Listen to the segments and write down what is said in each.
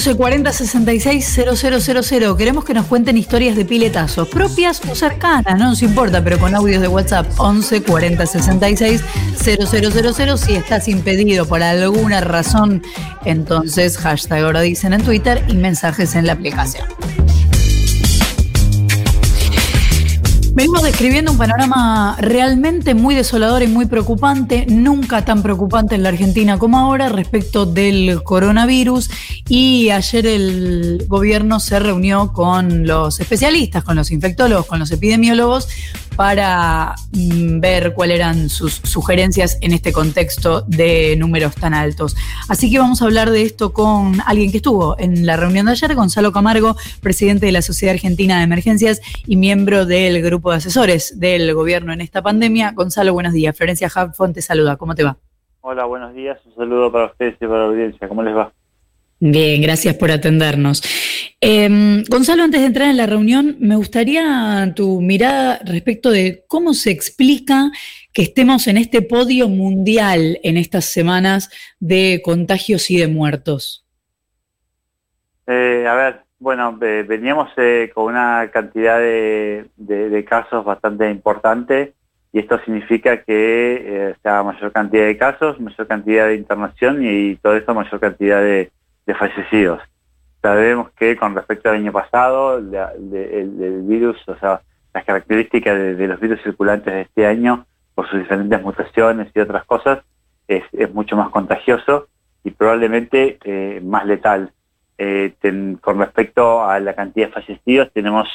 1140 66 000. Queremos que nos cuenten historias de piletazos, propias o cercanas, no nos importa, pero con audios de WhatsApp 1140 66 000. Si estás impedido por alguna razón, entonces hashtag ahora dicen en Twitter y mensajes en la aplicación. Venimos describiendo un panorama realmente muy desolador y muy preocupante, nunca tan preocupante en la Argentina como ahora respecto del coronavirus y ayer el gobierno se reunió con los especialistas, con los infectólogos, con los epidemiólogos para mm, ver cuáles eran sus sugerencias en este contexto de números tan altos. Así que vamos a hablar de esto con alguien que estuvo en la reunión de ayer, Gonzalo Camargo, presidente de la Sociedad Argentina de Emergencias y miembro del grupo de asesores del gobierno en esta pandemia. Gonzalo, buenos días. Florencia Hapfon te saluda. ¿Cómo te va? Hola, buenos días. Un saludo para ustedes y para la audiencia. ¿Cómo les va? Bien, gracias por atendernos. Em, Gonzalo, antes de entrar en la reunión, me gustaría tu mirada respecto de cómo se explica que estemos en este podio mundial en estas semanas de contagios y de muertos. Eh, a ver, bueno, veníamos eh, con una cantidad de, casos bastante importante y esto significa que eh, está mayor cantidad de casos, mayor cantidad de internación y todo eso mayor cantidad de fallecidos. Sabemos que con respecto al año pasado, el, virus, o sea, las características de, los virus circulantes de este año, por sus diferentes mutaciones y otras cosas, es, mucho más contagioso y probablemente eh, más letal. Eh, con respecto a la cantidad de fallecidos, tenemos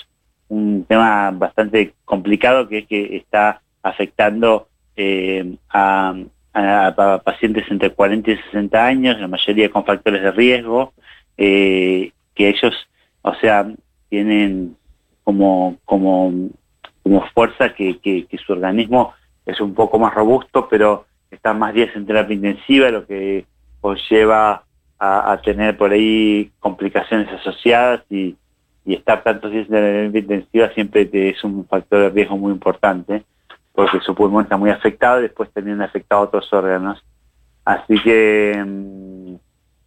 un tema bastante complicado que es que está afectando eh, a, a, pacientes entre 40 y 60 años, la mayoría con factores de riesgo, eh, que ellos, o sea, tienen como, como, como fuerza que, que, su organismo es un poco más robusto, pero está más días en terapia intensiva, lo que conlleva a, a tener por ahí complicaciones asociadas y, y estar tantos días en terapia intensiva siempre es un factor de riesgo muy importante porque su pulmón está muy afectado y después también afectado otros órganos. Así que mm,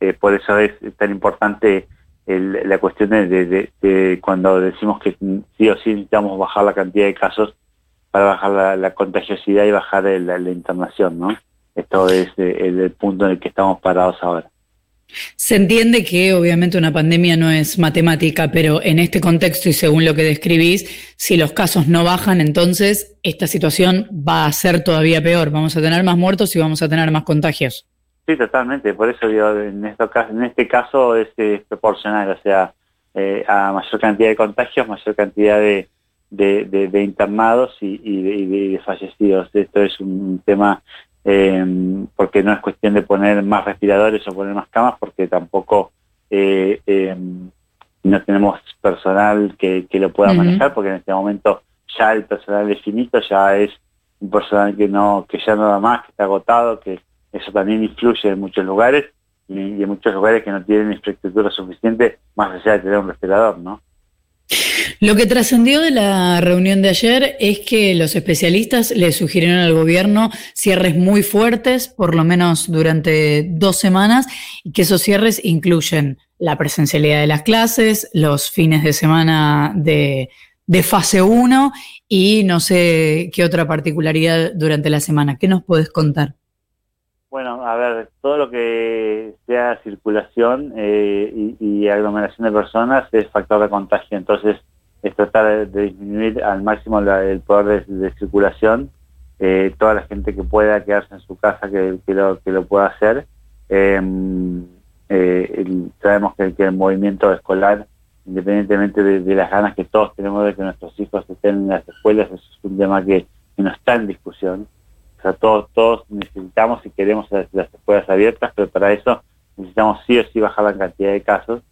eh, por eso es tan importante la cuestión de, cuando decimos que sí o sí necesitamos bajar la cantidad de casos para bajar la, contagiosidad y bajar la, internación, ¿no? Esto es eh, el punto en el que estamos parados ahora. Se entiende que obviamente una pandemia no es matemática, pero en este contexto y según lo que describís, si los casos no bajan, entonces esta situación va a ser todavía peor. Vamos a tener más muertos y vamos a tener más contagios. Sí, totalmente. Por eso digo, en, este caso es, proporcional, o sea, eh, a mayor cantidad de contagios, mayor cantidad de, internados y, de, fallecidos. Esto es un tema eh, porque no es cuestión de poner más respiradores o poner más camas, porque tampoco eh, eh, no tenemos personal que, lo pueda manejar, porque en este momento ya el personal es finito, ya es un personal que no que ya no da más, que está agotado, que eso también influye en muchos lugares y, y en muchos lugares que no tienen infraestructura suficiente más allá de tener un respirador, ¿no? Lo que trascendió de la reunión de ayer es que los especialistas le sugirieron al gobierno cierres muy fuertes, por lo menos durante dos semanas, y que esos cierres incluyen la presencialidad de las clases, los fines de semana de, fase 1 y no sé qué otra particularidad durante la semana. ¿Qué nos puedes contar? A ver, todo lo que sea circulación eh, y, aglomeración de personas es factor de contagio, entonces es tratar de, disminuir al máximo el poder de, circulación, eh, toda la gente que pueda quedarse en su casa que, lo, que lo pueda hacer. Em, eh, sabemos que, el movimiento escolar, independientemente de, las ganas que todos tenemos de que nuestros hijos estén en las escuelas, es un tema que no está en discusión o sea, todos, todos necesitamos y queremos las, escuelas abiertas, pero para eso necesitamos sí o sí bajar la cantidad de casos,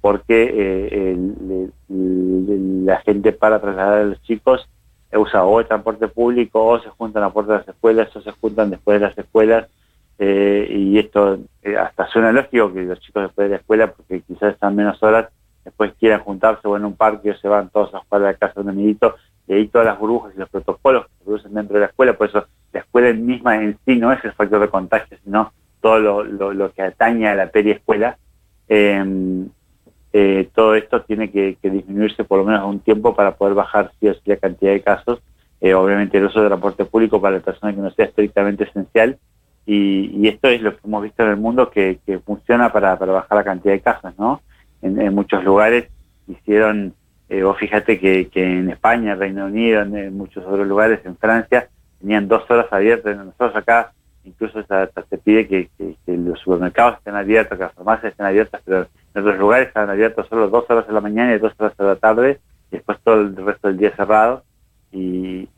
porque eh, la gente para trasladar a los chicos usa o el transporte público o se juntan a puerta de las escuelas o se juntan después de las escuelas eh, y esto eh, hasta suena lógico que los chicos después de la escuela porque quizás están menos horas después quieran juntarse o en un parque o se van todos a jugar a la casa de un amiguito y ahí todas las burbujas y los protocolos que se producen dentro de la escuela, por eso la escuela misma en sí no es el factor de contagio, sino todo lo, que atañe a la periescuela, em, eh, todo esto tiene que, disminuirse por lo menos un tiempo para poder bajar sí o sí la cantidad de casos. Eh, obviamente el uso del transporte público para la persona que no sea estrictamente esencial y, esto es lo que hemos visto en el mundo que, funciona para, bajar la cantidad de casos, ¿no? En, muchos lugares hicieron, eh, vos fíjate que, en España, Reino Unido, en, muchos otros lugares, en Francia, tenían dos horas abiertas. Nosotros acá incluso se, pide que, los supermercados estén abiertos, que las farmacias estén abiertas, pero en otros lugares están abiertos solo dos horas de la mañana y dos horas de la tarde, y después todo el resto del día cerrado. Y,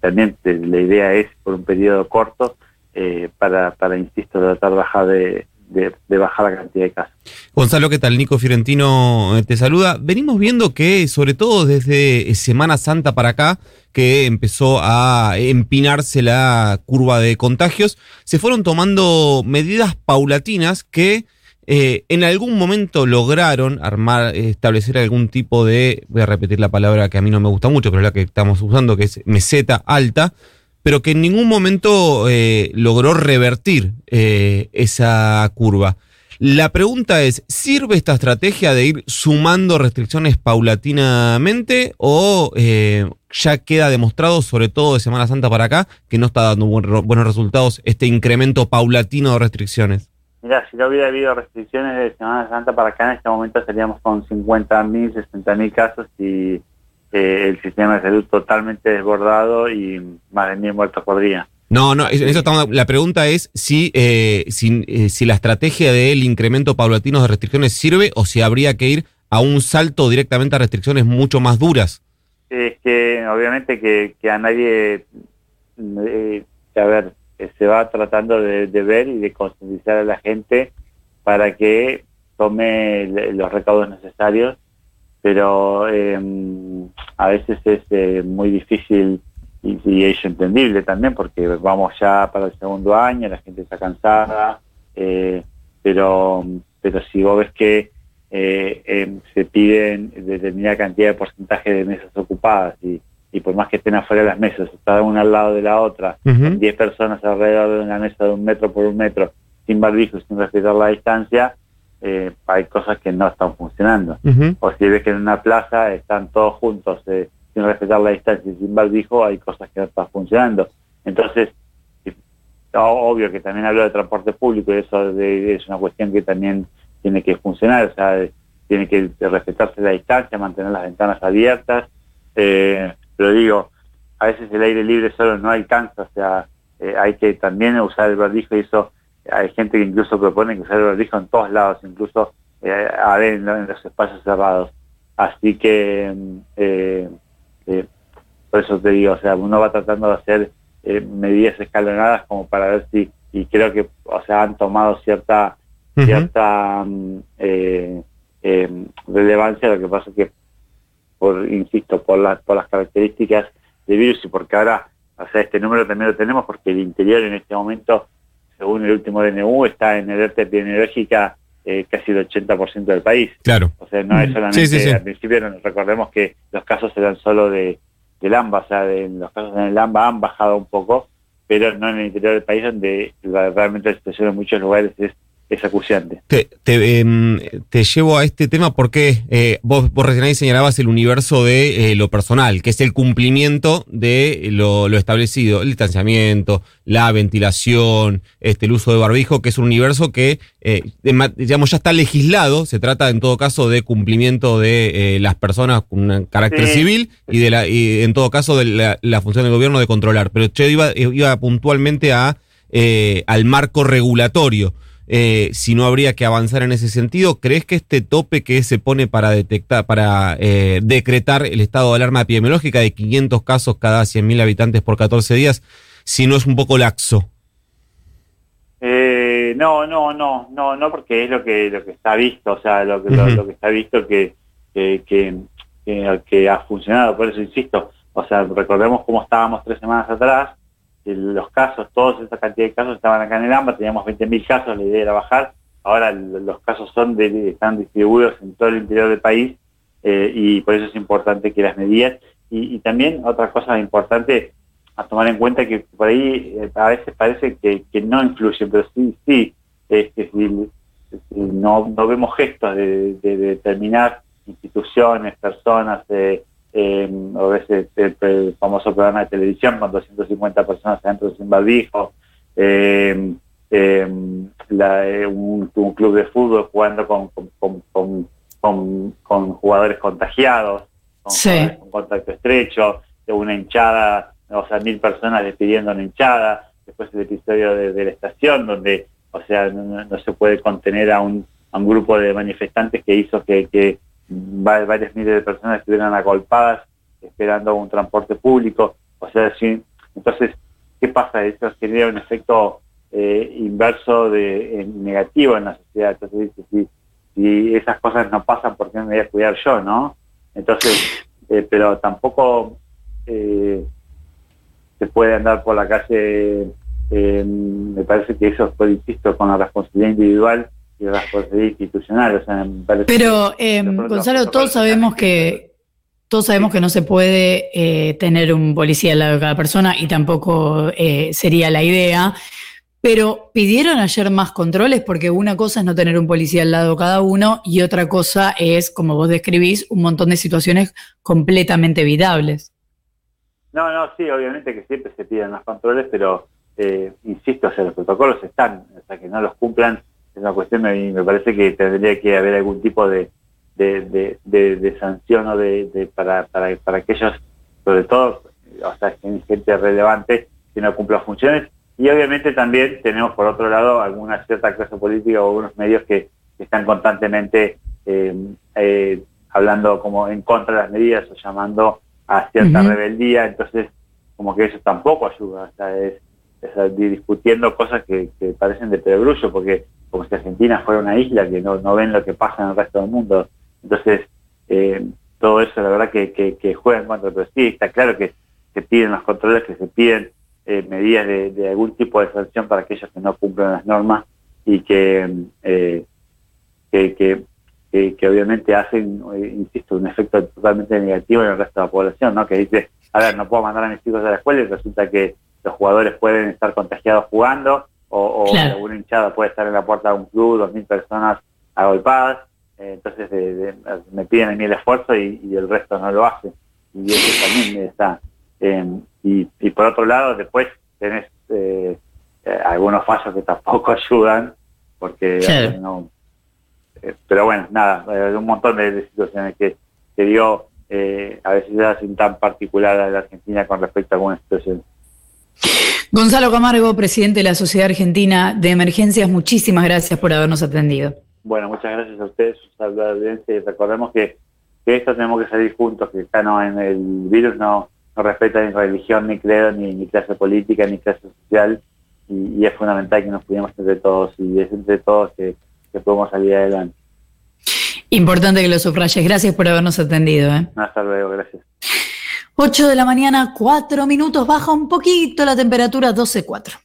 también la idea es, por un periodo corto, eh, para, para, insisto, tratar de bajar de, de, bajar la cantidad de casos. Gonzalo, ¿qué tal? Nico Fiorentino eh, te saluda. Venimos viendo que, sobre todo desde Semana Santa para acá, que empezó a empinarse la curva de contagios, se fueron tomando medidas paulatinas que eh, en algún momento lograron armar, establecer algún tipo de, voy a repetir la palabra que a mí no me gusta mucho, pero la que estamos usando, que es meseta alta, pero que en ningún momento eh, logró revertir eh, esa curva. La pregunta es, ¿sirve esta estrategia de ir sumando restricciones paulatinamente o eh, ya queda demostrado, sobre todo de Semana Santa para acá, que no está dando buenos resultados este incremento paulatino de restricciones? Mira, si no hubiera habido restricciones de Semana Santa para acá, en este momento estaríamos con 50.000, 60.000 casos y eh, el sistema de salud totalmente desbordado y más de mil muertos por día. No, no, eso estamos, la pregunta es si, eh, si, eh, si, la estrategia del incremento paulatino de restricciones sirve o si habría que ir a un salto directamente a restricciones mucho más duras. Es que obviamente que, a nadie, a ver, se va tratando de, de, ver y de concientizar a la gente para que tome los recaudos necesarios pero em, a veces es eh, muy difícil y, es entendible también porque vamos ya para el segundo año, la gente está cansada, eh, pero, pero si vos ves que eh, em, se piden determinada cantidad de porcentaje de mesas ocupadas y, por más que estén afuera de las mesas, está una al lado de la otra, 10 personas alrededor de una mesa de un metro por un metro, sin barbijo, sin respetar la distancia, eh, hay cosas que no están funcionando. O si ves que en una plaza están todos juntos eh, sin respetar la distancia y sin barbijo, hay cosas que no están funcionando. Entonces, obvio que también hablo de transporte público y eso es una cuestión que también tiene que funcionar, o sea, tiene que respetarse la distancia, mantener las ventanas abiertas, eh, pero digo, a veces el aire libre solo no alcanza, o sea, hay que también usar el barbijo y eso hay gente que incluso propone que usar el barbijo en todos lados, incluso eh, en, los espacios cerrados. Así que, mm, eh, eh, por eso te digo, o sea, uno va tratando de hacer eh, medidas escalonadas como para ver si, y creo que, o sea, han tomado cierta, cierta mm, relevancia, lo que pasa es que, por, insisto, por las, por las características de virus y porque ahora, o sea, este número también lo tenemos porque el interior en este momento según el último DNU, está en alerta epidemiológica eh, casi el 80% del país. Claro. O sea, no es solamente, al principio recordemos que los casos eran solo de, del AMBA, o sea, de, los casos en el AMBA han bajado un poco, pero no en el interior del país donde realmente la situación en muchos lugares es es acuciante. Te, em, te, llevo a este tema porque eh, vos, vos recién ahí señalabas el universo de eh, lo personal, que es el cumplimiento de lo, establecido, el distanciamiento, la ventilación, este, el uso de barbijo, que es un universo que, eh, digamos, ya está legislado, se trata en todo caso de cumplimiento de las personas con un carácter civil y de la y en todo caso de la, función del gobierno de controlar. Pero yo iba, iba puntualmente a al marco regulatorio. Eh, si no habría que avanzar en ese sentido. ¿Crees que este tope que se pone para detectar, para eh, decretar el estado de alarma epidemiológica de 500 casos cada 100.000 habitantes por 14 días, si no es un poco laxo? Eh, no, no, no, no, no, porque es lo que lo que está visto, o sea, lo que, lo, que está visto que, que, que, que ha funcionado. Por eso insisto, o sea, recordemos cómo estábamos tres semanas atrás los casos, toda esa cantidad de casos estaban acá en el AMBA, teníamos 20.000 casos, la idea era bajar, ahora los casos son de, están distribuidos en todo el interior del país eh, y por eso es importante que las medidas, y, también otra cosa importante a tomar en cuenta que por ahí eh, a veces parece que, no influye, pero sí, sí, es que si no, no vemos gestos de, determinar instituciones, personas, eh, eh, a veces el, famoso programa de televisión con 250 personas adentro sin barbijo, eh, eh, un, club de fútbol jugando con, con, jugadores contagiados, con, contacto estrecho, una hinchada, o sea, mil personas despidiendo una hinchada, después el episodio de, la estación donde, o sea, no, se puede contener a un, a un grupo de manifestantes que hizo que, que varias miles de personas estuvieran agolpadas esperando un transporte público. O sea, sí, entonces, ¿qué pasa? Eso genera un efecto eh, inverso de negativo en la sociedad. Entonces, si, si esas cosas no pasan, ¿por qué me voy a cuidar yo, no? Entonces, eh, pero tampoco eh, se puede andar por la calle, me parece que eso fue insisto, con la responsabilidad individual y la responsabilidad institucional. O sea, pero, Gonzalo, todos sabemos que todos sabemos que no se puede eh, tener un policía al lado de cada persona y tampoco eh, sería la idea. Pero pidieron ayer más controles porque una cosa es no tener un policía al lado de cada uno y otra cosa es, como vos describís, un montón de situaciones completamente evitables. No, no, sí, obviamente que siempre se piden más controles, pero eh, insisto, o los protocolos están, hasta que no los cumplan es una cuestión, me, me parece que tendría que haber algún tipo de, de, de, de, sanción o de, para, para, para aquellos, sobre todo, o sea, gente relevante que no cumpla funciones. Y obviamente también tenemos, por otro lado, alguna cierta clase política o algunos medios que, están constantemente eh, eh, hablando como en contra de las medidas o llamando a cierta rebeldía. Entonces, como que eso tampoco ayuda. O sea, es, discutiendo cosas que, parecen de perogrullo, porque como si Argentina fuera una isla que no, no ven lo que pasa en el resto del mundo. Entonces, eh, todo eso, la verdad, que, que, juega en contra. Pero sí, está claro que se piden los controles, que se piden eh, medidas de, algún tipo de sanción para aquellos que no cumplen las normas y que, eh, que, que, obviamente hacen, insisto, un efecto totalmente negativo en el resto de la población, ¿no? Que dice, a ver, no puedo mandar a mis hijos a la escuela y resulta que los jugadores pueden estar contagiados jugando o, o alguna hinchada puede estar en la puerta de un club, dos mil personas agolpadas eh, entonces me piden a mí el esfuerzo y, el resto no lo hace. Y eso también está. Em, y, por otro lado, después tenés eh, eh, algunos fallos que tampoco ayudan, porque no... pero bueno, nada, un montón de, situaciones que, que dio a veces hacen tan particular a la Argentina con respecto a algunas situaciones. Gonzalo Camargo, presidente de la Sociedad Argentina de Emergencias, muchísimas gracias por habernos atendido. Bueno, muchas gracias a ustedes, y recordemos que, que esto tenemos que salir juntos, que acá no en el virus no, no respeta ni religión, ni credo, ni, clase política, ni clase social, y, es fundamental que nos cuidemos entre todos, y es entre todos que, podemos salir adelante. Importante que lo subrayes. Gracias por habernos atendido. ¿eh? Hasta luego, gracias. 8 de la mañana, 4 minutos, baja un poquito la temperatura, 12.4.